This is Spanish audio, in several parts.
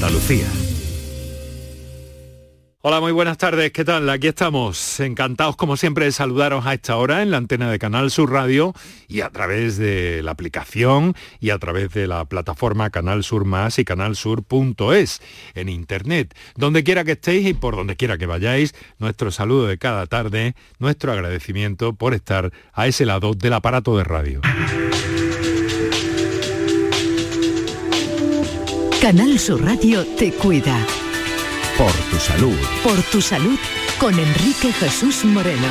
Andalucía. Hola, muy buenas tardes, ¿qué tal? Aquí estamos, encantados como siempre de saludaros a esta hora en la antena de Canal Sur Radio y a través de la aplicación y a través de la plataforma Canal Sur Más y canalsur.es en internet. Donde quiera que estéis y por donde quiera que vayáis, nuestro saludo de cada tarde, nuestro agradecimiento por estar a ese lado del aparato de radio. Canal Sur Radio te cuida. Por tu salud. Por tu salud con Enrique Jesús Moreno.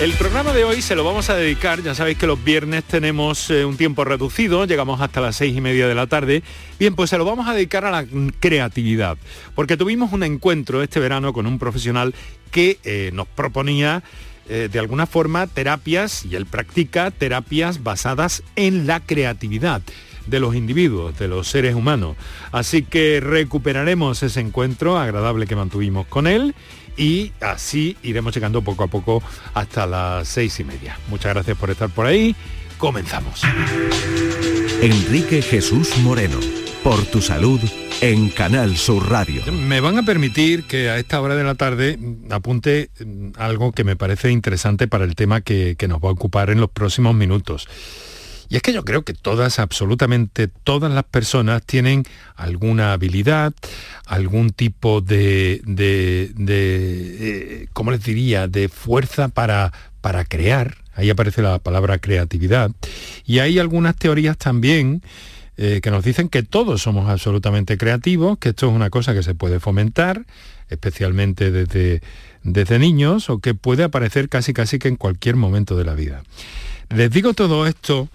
El programa de hoy se lo vamos a dedicar, ya sabéis que los viernes tenemos eh, un tiempo reducido, llegamos hasta las seis y media de la tarde. Bien, pues se lo vamos a dedicar a la creatividad, porque tuvimos un encuentro este verano con un profesional que eh, nos proponía eh, de alguna forma terapias, y él practica terapias basadas en la creatividad de los individuos, de los seres humanos. Así que recuperaremos ese encuentro agradable que mantuvimos con él y así iremos llegando poco a poco hasta las seis y media. Muchas gracias por estar por ahí. Comenzamos. Enrique Jesús Moreno, por tu salud en Canal Sur Radio. Me van a permitir que a esta hora de la tarde apunte algo que me parece interesante para el tema que, que nos va a ocupar en los próximos minutos. Y es que yo creo que todas, absolutamente todas las personas tienen alguna habilidad, algún tipo de, de, eh, ¿cómo les diría?, de fuerza para, para crear. Ahí aparece la palabra creatividad. Y hay algunas teorías también eh, que nos dicen que todos somos absolutamente creativos, que esto es una cosa que se puede fomentar, especialmente desde, desde niños, o que puede aparecer casi casi que en cualquier momento de la vida. Les digo todo esto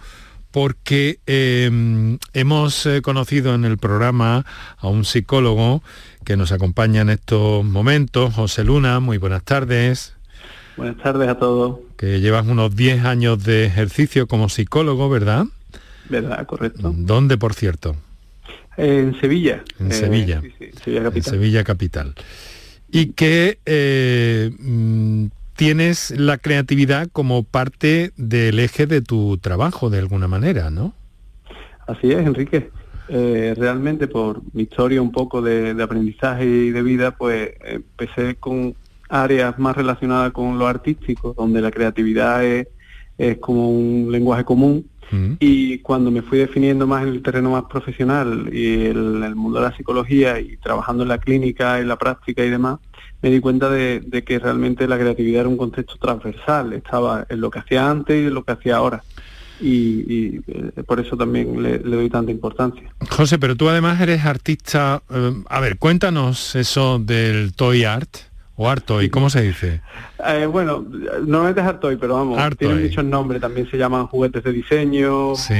porque em, hemos eh, conocido en el programa a un psicólogo que nos acompaña en estos momentos, José Luna, muy buenas tardes. Buenas tardes a todos. Que llevas unos 10 años de ejercicio como psicólogo, ¿verdad? ¿Verdad? Correcto. ¿Dónde, por cierto? En Sevilla. En Sevilla. Sí, sí, Sevilla Capital. En Sevilla Capital. Y que eh, mm, tienes la creatividad como parte del eje de tu trabajo de alguna manera, ¿no? Así es, Enrique. Eh, realmente por mi historia un poco de, aprendizaje y de vida, pues empecé con áreas más relacionadas con lo artístico, donde la creatividad es, como un lenguaje común. Mm. Y cuando me fui definiendo más en el terreno más profesional y en el mundo de la psicología y trabajando en la clínica, en la práctica y demás, me di cuenta de, que realmente la creatividad era un contexto transversal, estaba en lo que hacía antes y en lo que hacía ahora. Y, eh, por eso también le, doy tanta importancia. José, pero tú además eres artista. Eh, a ver, cuéntanos eso del toy art. O art toy, ¿cómo se dice? Eh, bueno, normalmente es art toy, pero vamos, tiene muchos nombres. También se llaman juguetes de diseño, ¿Sí?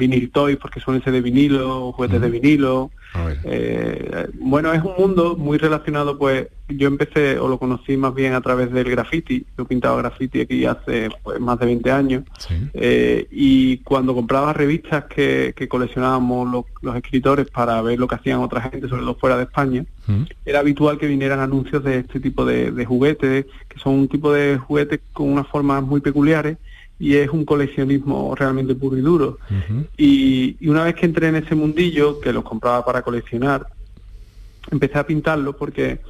Vinil toys porque suelen ser de vinilo, juguetes de vinilo. Eh, bueno, es un mundo muy relacionado, pues yo empecé o lo conocí más bien a través del graffiti. Yo pintaba graffiti aquí hace pues, más de 20 años. Eh, y cuando compraba revistas que, coleccionábamos los, escritores para ver lo que hacían otra gente, sobre todo fuera de España, era habitual que vinieran anuncios de este tipo de, de juguetes, que son un tipo de juguetes con unas formas muy peculiares y es un coleccionismo realmente puro y duro. y, una vez que entré en ese mundillo, que los compraba para coleccionar, empecé a pintarlos porque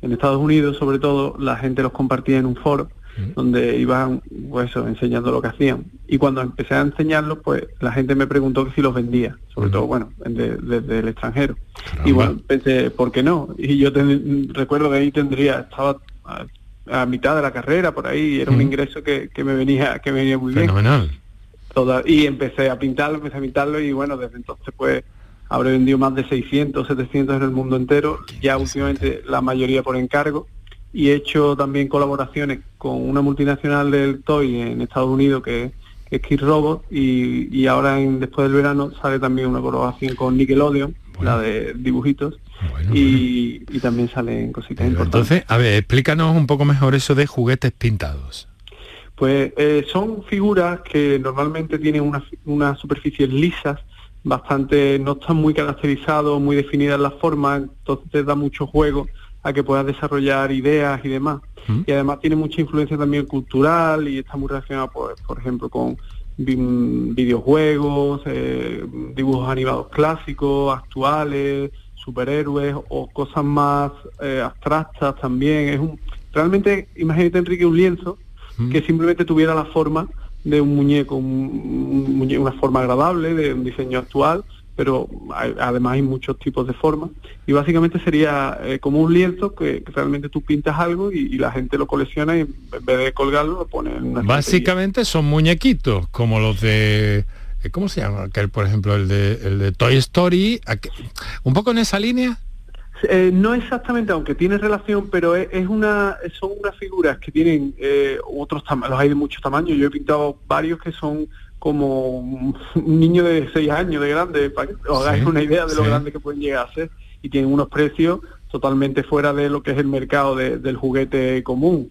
en Estados Unidos, sobre todo, la gente los compartía en un foro donde iban pues enseñando lo que hacían. Y cuando empecé a enseñarlos, pues la gente me preguntó que si los vendía, sobre todo, bueno, desde el extranjero. Y bueno, pensé, ¿por qué no? Y yo recuerdo que ahí tendría, estaba a mitad de la carrera, por ahí, era un ingreso que, me venía que venía muy bien. Toda, y empecé a pintarlo, empecé a pintarlo y bueno, desde entonces pues habré vendido más de 600, 700 en el mundo entero, ya últimamente la mayoría por encargo. Y he hecho también colaboraciones con una multinacional del toy en Estados Unidos que, es Kid Robot y, y ahora en, después del verano sale también una colaboración con Nickelodeon, la de dibujitos y, también salen cositas importantes. Entonces, a ver, explícanos un poco mejor eso de juguetes pintados. Pues eh, son figuras que normalmente tienen unas una superficies lisas, bastante, no están muy caracterizados, muy definidas las formas, entonces te da mucho juego a que puedas desarrollar ideas y demás. ¿Mm? Y además tiene mucha influencia también cultural y está muy relacionado, pues, por ejemplo, con videojuegos, eh, dibujos animados clásicos, actuales, superhéroes o cosas más eh, abstractas también. Es un, realmente, imagínate Enrique, un lienzo que simplemente tuviera la forma de un muñeco, una forma agradable, de un diseño actual, pero además hay muchos tipos de formas. Y básicamente sería eh, como un lienzo que, realmente tú pintas algo y, la gente lo colecciona y en vez de colgarlo lo pone en una Básicamente son muñequitos, como los de... Eh, ¿Cómo se llama? Aquel, por ejemplo, el de, el de Toy Story. ¿Un poco en esa línea? Eh, no exactamente, aunque tiene relación, pero es, una, son unas figuras que tienen otros tamaños, los hay de muchos tamaños. Yo he pintado varios que son como un niño de 6 años de grande, para que os hagáis una idea de lo grande que pueden llegar a ser, y tienen unos precios totalmente fuera de lo que es el mercado del juguete común.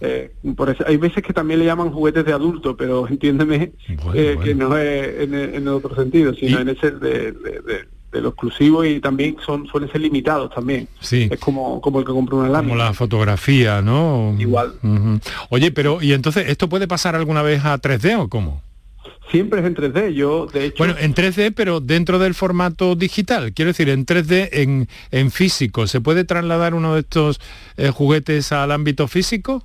Eh, por eso, hay veces que también le llaman juguetes de adulto, pero entiéndeme eh, que no es en, el otro sentido, sino en ese de, lo exclusivo y también son suelen ser limitados también. Sí. Es como, como el que compra una lámina. Como la fotografía, ¿no? Igual. Oye, pero ¿y entonces esto puede pasar alguna vez a 3D o cómo? Siempre es en 3D, yo de hecho... Bueno, en 3D, pero dentro del formato digital, quiero decir, en 3D, en, en físico, ¿se puede trasladar uno de estos eh, juguetes al ámbito físico?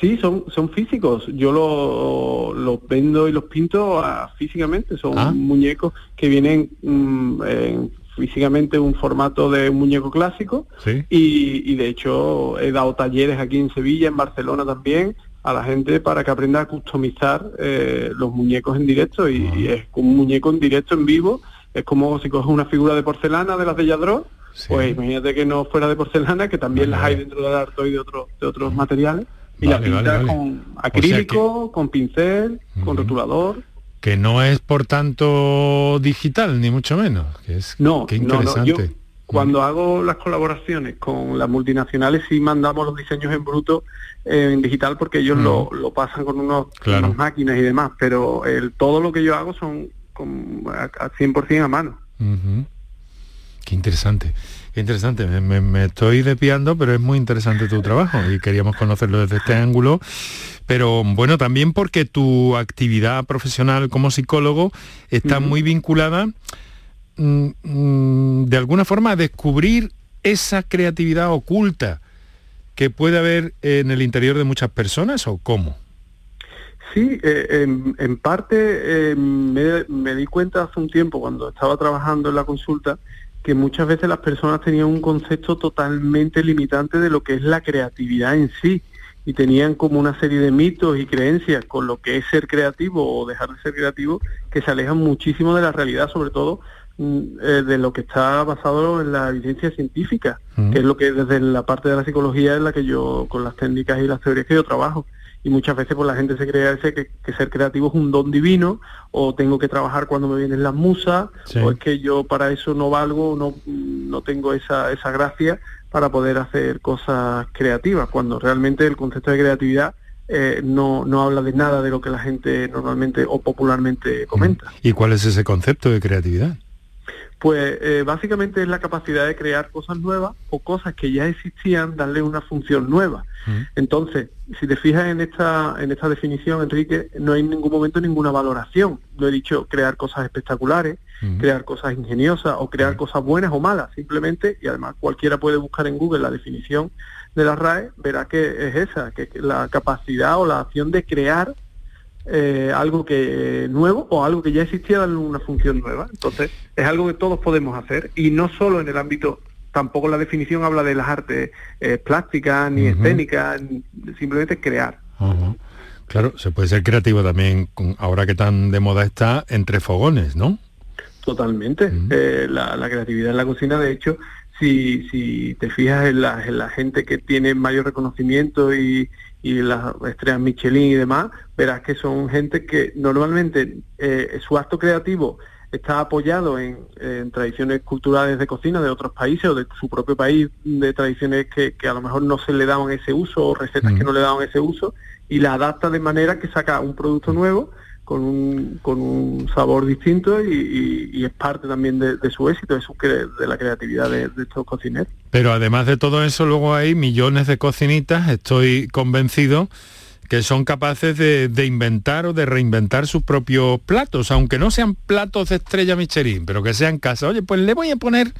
Sí, son, son físicos. Yo los vendo y los pinto ah, físicamente. Son ah. muñecos que vienen mm, en, físicamente un formato de un muñeco clásico. Y, y, de hecho he dado talleres aquí en Sevilla, en Barcelona también, a la gente para que aprenda a customizar eh, los muñecos en directo. Y, es un muñeco en directo en vivo. Es como si coges una figura de porcelana de las de Yadro pues imagínate que no fuera de porcelana que también las hay dentro del arte y de otros de otros materiales. Y la pintas con acrílico con pincel con rotulador. Que no es por tanto digital ni mucho menos. Que es no, interesante cuando hago las colaboraciones con las multinacionales sí mandamos los diseños en bruto eh, en digital porque ellos lo, lo, pasan con unos, unas máquinas y demás, pero el, todo lo que yo hago son con, a, 100% a mano. Qué interesante. Qué interesante, me, me, estoy desviando, pero es muy interesante tu trabajo y queríamos conocerlo desde este ángulo. Pero bueno, también porque tu actividad profesional como psicólogo está muy vinculada de alguna forma descubrir esa creatividad oculta que puede haber en el interior de muchas personas o cómo? Sí, eh, en, parte eh, me, di cuenta hace un tiempo cuando estaba trabajando en la consulta que muchas veces las personas tenían un concepto totalmente limitante de lo que es la creatividad en sí y tenían como una serie de mitos y creencias con lo que es ser creativo o dejar de ser creativo que se alejan muchísimo de la realidad, sobre todo Mm, de lo que está basado en la evidencia científica, que es lo que desde la parte de la psicología es la que yo, con las técnicas y las teorías que yo trabajo. Y muchas veces pues la gente se cree que, que ser creativo es un don divino, o tengo que trabajar cuando me vienen las musas, o es que yo para eso no valgo, no, no tengo esa, esa gracia para poder hacer cosas creativas, cuando realmente el concepto de creatividad eh, no, no habla de nada de lo que la gente normalmente o popularmente comenta. ¿Y cuál es ese concepto de creatividad? Pues eh, básicamente es la capacidad de crear cosas nuevas o cosas que ya existían, darle una función nueva. Entonces, si te fijas en esta, en esta definición, Enrique, no hay en ningún momento ninguna valoración. No he dicho crear cosas espectaculares, crear cosas ingeniosas o crear cosas buenas o malas. Simplemente, y además cualquiera puede buscar en Google la definición de la RAE, verá que es esa, que la capacidad o la acción de crear eh, algo que nuevo o algo que ya existía darle una función nueva. Entonces, es algo que todos podemos hacer y no solo en el ámbito, tampoco la definición habla de las artes eh, plásticas ni escénicas, simplemente crear. Claro, se puede ser creativo también, ahora que tan de moda está, entre fogones, ¿no? Totalmente. Eh, la, creatividad en la cocina, de hecho, si, si te fijas en la, en la gente que tiene mayor reconocimiento y, y las estrellas Michelin y demás, verás que son gente que normalmente eh, su acto creativo está apoyado en, tradiciones culturales de cocina de otros países o de su propio país, de tradiciones que, a lo mejor no se le daban ese uso o recetas que no le daban ese uso, y la adapta de manera que saca un producto nuevo con un, sabor distinto y, es parte también de, su éxito, de, su, de la creatividad de, estos cocineros. Pero además de todo eso, luego hay millones de cocinitas, estoy convencido, que son capaces de, inventar o de reinventar sus propios platos, aunque no sean platos de estrella Michelin, pero que sean casa. Oye, pues le voy a poner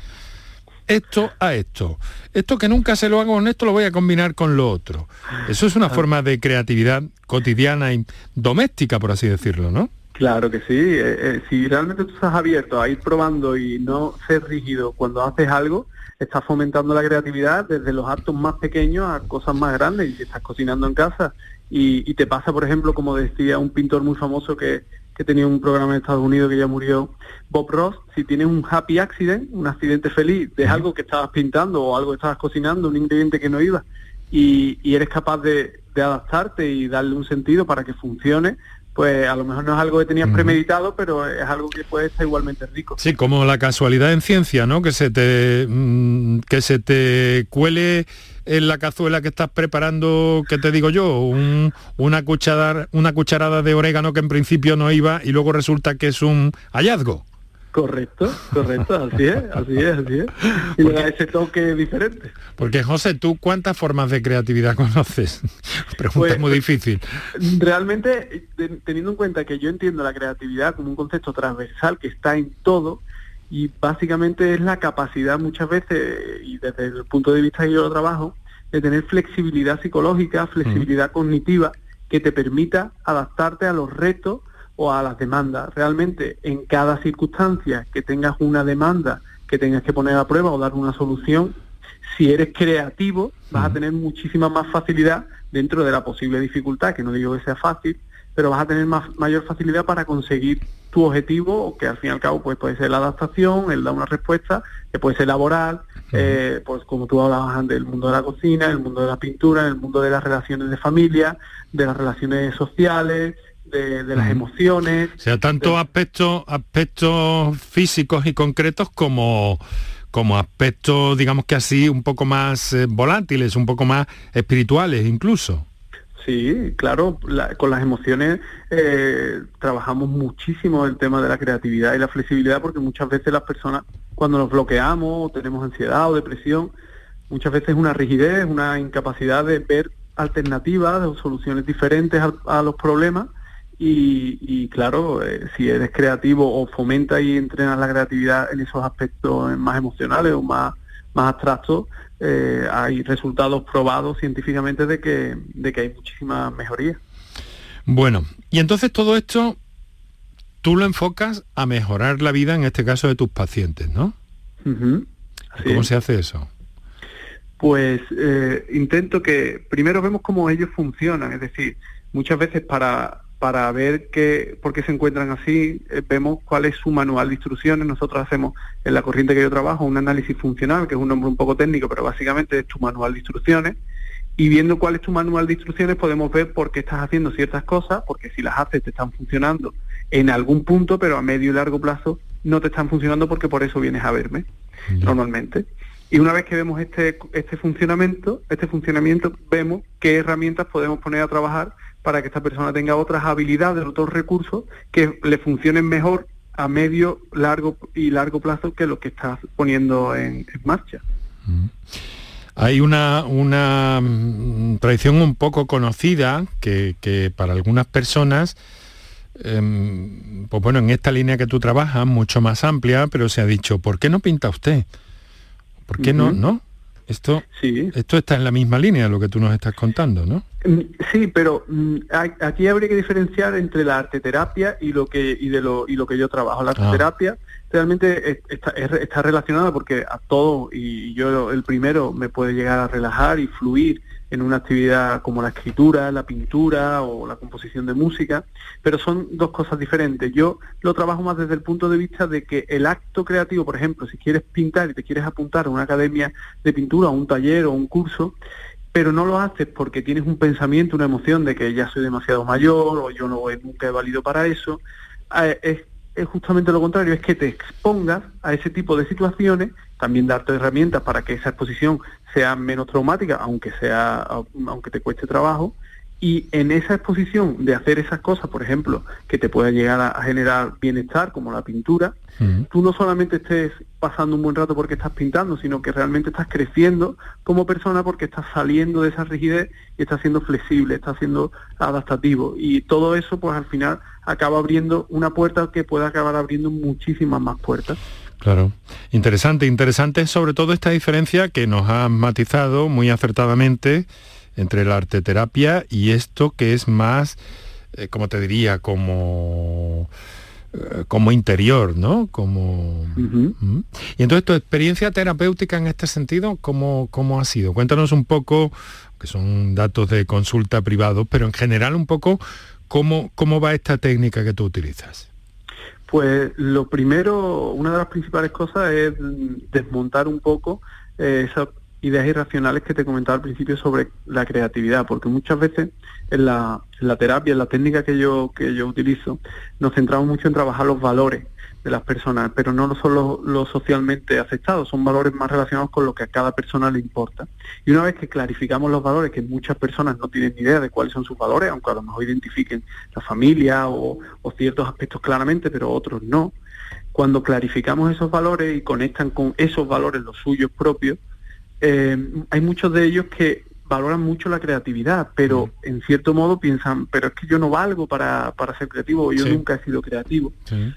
esto a esto. Esto que nunca se lo hago con esto lo voy a combinar con lo otro. Eso es una ah. forma de creatividad cotidiana y doméstica, por así decirlo, ¿no? Claro que sí. Eh, eh, si realmente tú estás abierto a ir probando y no ser rígido cuando haces algo, estás fomentando la creatividad desde los actos más pequeños a cosas más grandes. Y si estás cocinando en casa y, te pasa, por ejemplo, como decía un pintor muy famoso que, que tenía un programa en Estados Unidos que ya murió, Bob Ross, si tienes un happy accident, un accidente feliz de algo que estabas pintando o algo que estabas cocinando, un ingrediente que no iba, y, y eres capaz de, de adaptarte y darle un sentido para que funcione, pues a lo mejor no es algo que tenías premeditado, pero es algo que puede ser igualmente rico. Sí, como la casualidad en ciencia, ¿no? Que se te mm, que se te cuele en la cazuela que estás preparando, ¿qué te digo yo? una cucharada una cucharada de orégano que en principio no iba y luego resulta que es un hallazgo. Correcto, correcto, así es, así es, así es. Y le da ese toque diferente. Porque José, ¿tú cuántas formas de creatividad conoces? Pregunta pues, muy difícil. Realmente, teniendo en cuenta que yo entiendo la creatividad como un concepto transversal que está en todo, y básicamente es la capacidad muchas veces, y desde el punto de vista que yo lo trabajo, de tener flexibilidad psicológica, flexibilidad cognitiva, que te permita adaptarte a los retos o a las demandas. Realmente en cada circunstancia que tengas una demanda que tengas que poner a prueba o dar una solución, si eres creativo vas a tener muchísima más facilidad dentro de la posible dificultad, que no digo que sea fácil, pero vas a tener más, mayor facilidad para conseguir tu objetivo, que al fin y al cabo pues, puede ser la adaptación, el dar una respuesta, que puede ser laboral, eh, pues como tú hablabas antes, el mundo de la cocina, el mundo de la pintura, el mundo de las relaciones de familia, de las relaciones sociales, de, las emociones. O sea, tanto aspectos, aspectos físicos y concretos como como aspectos, digamos que así, un poco más eh, volátiles, un poco más espirituales incluso. Sí, claro, con las emociones eh, trabajamos muchísimo el tema de la creatividad y la flexibilidad porque muchas veces las personas cuando nos bloqueamos o tenemos ansiedad o depresión, muchas veces una rigidez, una incapacidad de ver alternativas o soluciones diferentes a los problemas. Y, claro, eh, si eres creativo o fomenta y entrenas la creatividad en esos aspectos más emocionales o más, más abstractos, eh, hay resultados probados científicamente de que, de que hay muchísima mejoría. Bueno, y entonces todo esto tú lo enfocas a mejorar la vida, en este caso, de tus pacientes, ¿no? ¿Cómo se hace eso? Pues eh, intento que primero vemos cómo ellos funcionan, es decir, muchas veces para para ver qué, por qué se encuentran así, eh, vemos cuál es su manual de instrucciones. Nosotros hacemos en la corriente que yo trabajo un análisis funcional, que es un nombre un poco técnico, pero básicamente es tu manual de instrucciones. Y viendo cuál es tu manual de instrucciones podemos ver por qué estás haciendo ciertas cosas, porque si las haces te están funcionando en algún punto, pero a medio y largo plazo no te están funcionando porque por eso vienes a verme normalmente. Y una vez que vemos este, este funcionamiento, este funcionamiento, vemos qué herramientas podemos poner a trabajar para que esta persona tenga otras habilidades, otros recursos que le funcionen mejor a medio, largo y largo plazo que lo que estás poniendo en, marcha. Mm. Hay una, una mm, tradición un poco conocida que, para algunas personas, em, pues bueno, en esta línea que tú trabajas, mucho más amplia, pero se ha dicho, ¿por qué no pinta usted? ¿Por qué no? ¿No? Esto, sí. esto está en la misma línea de lo que tú nos estás contando, ¿no? Mm, sí, pero mm, aquí habría que diferenciar entre la arteterapia y lo que y de lo y lo que yo trabajo. La ah. arteterapia realmente está, está relacionada porque a todo y yo el primero me puede llegar a relajar y fluir en una actividad como la escritura, la pintura o la composición de música, pero son dos cosas diferentes. Yo lo trabajo más desde el punto de vista de que el acto creativo, por ejemplo, si quieres pintar y te quieres apuntar a una academia de pintura, un taller o un curso, pero no lo haces porque tienes un pensamiento, una emoción de que ya soy demasiado mayor o yo no nunca he valido para eso, eh, es es justamente lo contrario, es que te expongas a ese tipo de situaciones, también darte herramientas para que esa exposición sea menos traumática, aunque sea, aunque te cueste trabajo, y en esa exposición de hacer esas cosas, por ejemplo, que te puedan llegar a, generar bienestar, como la pintura, tú no solamente estés pasando un buen rato porque estás pintando, sino que realmente estás creciendo como persona porque estás saliendo de esa rigidez y estás siendo flexible, estás siendo adaptativo. Y todo eso, pues al final acaba abriendo una puerta que puede acabar abriendo muchísimas más puertas. Claro, interesante, interesante sobre todo esta diferencia que nos ha matizado muy acertadamente entre la arteterapia y esto que es más, eh, como te diría, como eh, como interior, ¿no? Como... Y entonces tu experiencia terapéutica en este sentido, ¿cómo, ¿cómo ha sido? Cuéntanos un poco, que son datos de consulta privados, pero en general un poco, ¿cómo, cómo va esta técnica que tú utilizas? Pues lo primero, una de las principales cosas es desmontar un poco eh, esa ideas irracionales que te comentaba al principio sobre la creatividad, porque muchas veces en la, terapia, en la técnica que yo, que yo utilizo, nos centramos mucho en trabajar los valores de las personas, pero no son los, socialmente aceptados, son valores más relacionados con lo que a cada persona le importa. Y una vez que clarificamos los valores, que muchas personas no tienen ni idea de cuáles son sus valores, aunque a lo mejor identifiquen la familia o, o ciertos aspectos claramente, pero otros no, cuando clarificamos esos valores y conectan con esos valores los suyos propios, eh, hay muchos de ellos que valoran mucho la creatividad, pero mm. en cierto modo piensan, pero es que yo no valgo para, para ser creativo, yo nunca he sido creativo.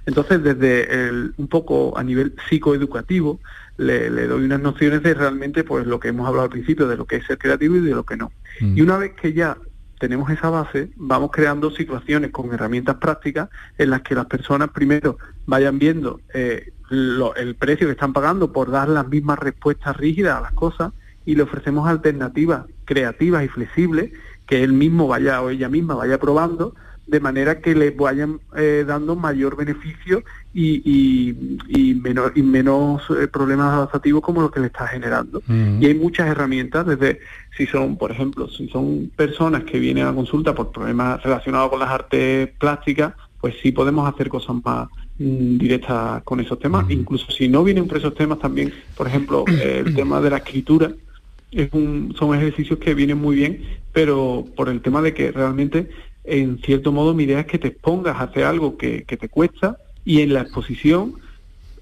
Entonces, desde el, un poco a nivel psicoeducativo, le, le, doy unas nociones de realmente pues lo que hemos hablado al principio, de lo que es ser creativo y de lo que no. Mm. Y una vez que ya tenemos esa base, vamos creando situaciones con herramientas prácticas en las que las personas primero vayan viendo eh, el precio que están pagando por dar las mismas respuestas rígidas a las cosas y le ofrecemos alternativas creativas y flexibles que él mismo vaya o ella misma vaya probando de manera que les vayan eh, dando mayor beneficio y, y, menos, y menos eh, problemas adaptativos como lo que le está generando. Y hay muchas herramientas, desde si son, por ejemplo, si son personas que vienen a consulta por problemas relacionados con las artes plásticas, pues sí podemos hacer cosas más mm, directas con esos temas. Incluso si no vienen por esos temas también, por ejemplo, el tema de la escritura, es un, son ejercicios que vienen muy bien, pero por el tema de que realmente en cierto modo mi idea es que te expongas a hacer algo que, te cuesta y en la exposición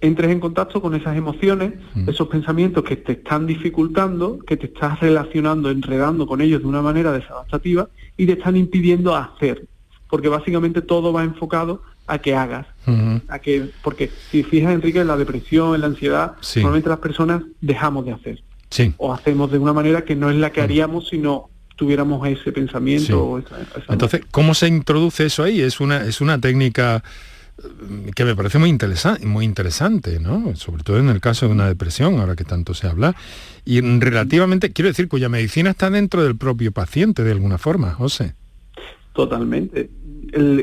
entres en contacto con esas emociones, mm. esos pensamientos que te están dificultando, que te estás relacionando, enredando con ellos de una manera desadaptativa y te están impidiendo hacer. Porque básicamente todo va enfocado a que hagas. a que Porque si fijas, Enrique, en la depresión, en la ansiedad, normalmente las personas dejamos de hacer. O hacemos de una manera que no es la que mm. haríamos, sino tuviéramos ese pensamiento. Entonces, ¿cómo se introduce eso ahí? Es una, es una técnica mm, que me parece muy interesante, muy interesante, ¿no? Sobre todo en el caso de una depresión, ahora que tanto se habla, y relativamente, quiero decir, cuya medicina está dentro del propio paciente de alguna forma, José. Totalmente.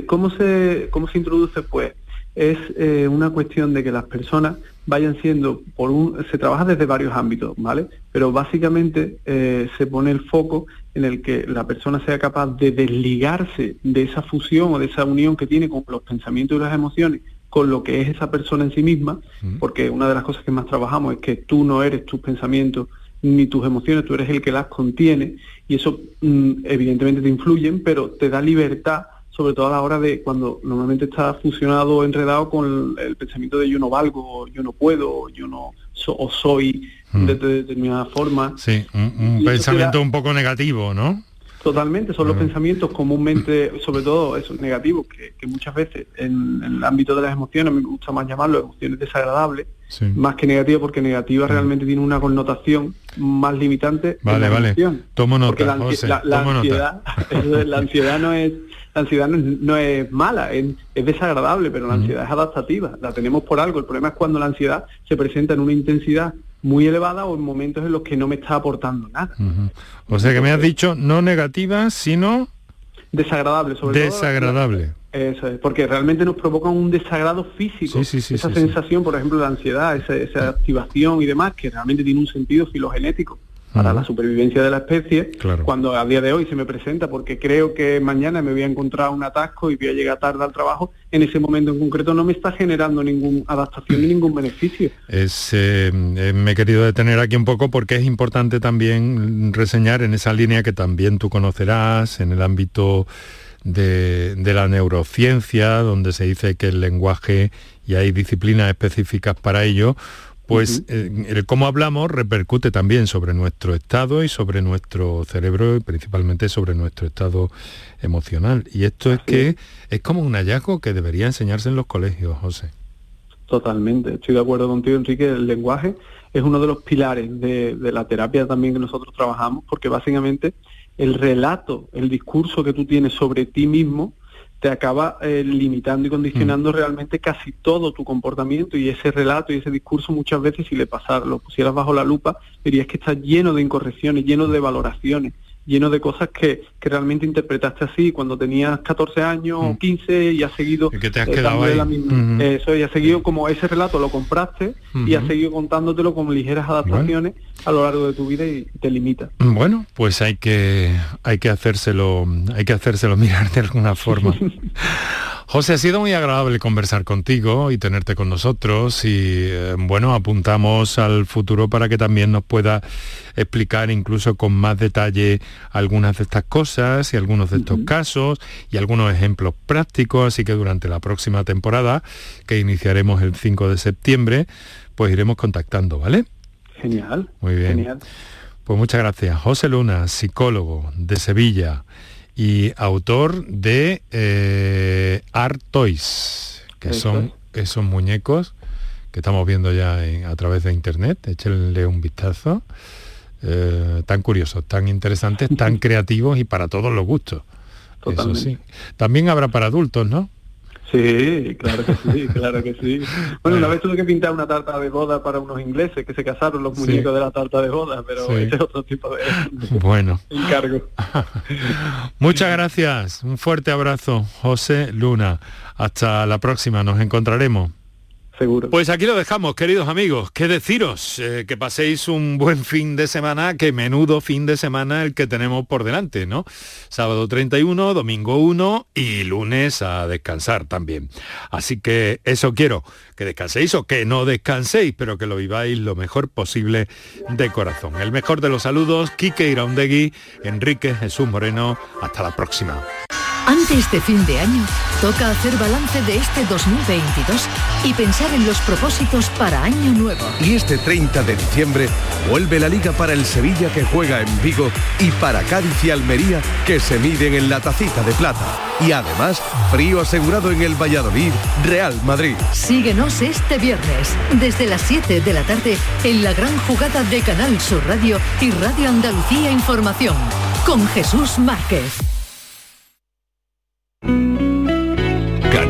¿cómo, se, ¿Cómo se introduce? Pues es eh, una cuestión de que las personas vayan siendo, por un, se trabaja desde varios ámbitos, ¿vale? Pero básicamente eh, se pone el foco en el que la persona sea capaz de desligarse de esa fusión o de esa unión que tiene con los pensamientos y las emociones con lo que es esa persona en sí misma, porque una de las cosas que más trabajamos es que tú no eres tus pensamientos ni tus emociones, tú eres el que las contiene y eso mm, evidentemente te influyen, pero te da libertad sobre todo a la hora de cuando normalmente está fusionado, enredado con el, pensamiento de yo no valgo, yo no puedo, yo no o soy mm. de, determinada forma. Sí, un, pensamiento un poco negativo, ¿no? Totalmente, son los pensamientos comúnmente, sobre todo esos negativos, que, muchas veces en, el ámbito de las emociones, me gusta más llamarlo emociones desagradables, más que negativas, porque negativa realmente tiene una connotación más limitante. Vale, vale. Tomo nota, la, ansiedad, la ansiedad no es la ansiedad no es, mala, es, desagradable, pero la ansiedad es adaptativa, la tenemos por algo. El problema es cuando la ansiedad se presenta en una intensidad muy elevada o en momentos en los que no me está aportando nada. O sea que me has dicho no negativa, sino... Desagradable, sobre Desagradable. Eso es, porque realmente nos provoca un desagrado físico. esa sensación, por ejemplo, de ansiedad, esa, esa activación y demás, que realmente tiene un sentido filogenético para la supervivencia de la especie, cuando a día de hoy se me presenta porque creo que mañana me voy a encontrar un atasco y voy a llegar tarde al trabajo, en ese momento en concreto no me está generando ninguna adaptación ni ningún beneficio. Es, eh, eh, me he querido detener aquí un poco porque es importante también reseñar en esa línea que también tú conocerás, en el ámbito de, de la neurociencia, donde se dice que el lenguaje y hay disciplinas específicas para ello, pues eh, el cómo hablamos repercute también sobre nuestro estado y sobre nuestro cerebro y principalmente sobre nuestro estado emocional. Y esto es que es como un hallazgo que debería enseñarse en los colegios, José. Totalmente, estoy de acuerdo contigo, Enrique. El lenguaje es uno de los pilares de, la terapia también que nosotros trabajamos, porque básicamente el relato, el discurso que tú tienes sobre ti mismo, te acaba eh, limitando y condicionando mm. realmente casi todo tu comportamiento y ese relato y ese discurso muchas veces si le pasara, lo pusieras bajo la lupa, verías que está lleno de incorrecciones, lleno de valoraciones, lleno de cosas que, que realmente interpretaste así cuando tenías 14 años o 15 mm. y has seguido... que te has eh, quedado ahí. Eso, y has seguido como ese relato lo compraste y has seguido contándotelo con ligeras adaptaciones a lo largo de tu vida y te limita. Bueno, pues hay que, hay que hacérselo, hay que hacérselo mirar de alguna forma. José, ha sido muy agradable conversar contigo y tenerte con nosotros y eh, bueno, apuntamos al futuro para que también nos pueda explicar incluso con más detalle algunas de estas cosas y algunos de estos casos y algunos ejemplos prácticos, así que durante la próxima temporada, que iniciaremos el 5 de septiembre, pues iremos contactando, ¿vale? Genial. Muy bien. Genial. Pues muchas gracias. José Luna, psicólogo de Sevilla y autor de eh, Art Toys, que son esos muñecos que estamos viendo ya a través de internet. Échenle un vistazo. Eh, tan curiosos, tan interesantes, tan creativos y para todos los gustos. Eso sí. También habrá para adultos, ¿no? Sí, claro que sí, claro que sí. Bueno, una vez tuve que pintar una tarta de boda para unos ingleses que se casaron los muñecos de la tarta de boda, pero ese es otro tipo de bueno. encargo. Muchas gracias, un fuerte abrazo, José Luna. Hasta la próxima, nos encontraremos. Pues aquí lo dejamos, queridos amigos. ¿Qué deciros? Eh, que paséis un buen fin de semana, que menudo fin de semana el que tenemos por delante, ¿no? Sábado 31, domingo 1 y lunes a descansar también. Así que eso quiero, que descanséis o que no descanséis, pero que lo viváis lo mejor posible de corazón. El mejor de los saludos, Quique Iraundegui, Enrique Jesús Moreno. Hasta la próxima. Antes de fin de año, toca hacer balance de este 2022 y pensar en los propósitos para año nuevo. Y este 30 de diciembre vuelve la liga para el Sevilla que juega en Vigo y para Cádiz y Almería que se miden en la tacita de plata. Y además, frío asegurado en el Valladolid, Real Madrid. Síguenos este viernes, desde las 7 de la tarde, en la gran jugada de Canal Sur Radio y Radio Andalucía Información, con Jesús Márquez.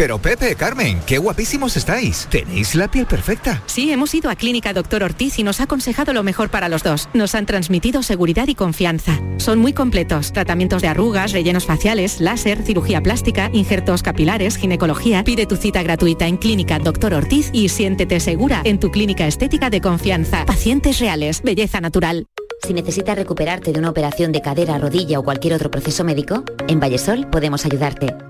Pero Pepe, Carmen, qué guapísimos estáis. Tenéis la piel perfecta. Sí, hemos ido a Clínica Doctor Ortiz y nos ha aconsejado lo mejor para los dos. Nos han transmitido seguridad y confianza. Son muy completos. Tratamientos de arrugas, rellenos faciales, láser, cirugía plástica, injertos capilares, ginecología. Pide tu cita gratuita en Clínica Doctor Ortiz y siéntete segura en tu clínica estética de confianza. Pacientes reales, belleza natural. Si necesitas recuperarte de una operación de cadera, rodilla o cualquier otro proceso médico, en Vallesol podemos ayudarte.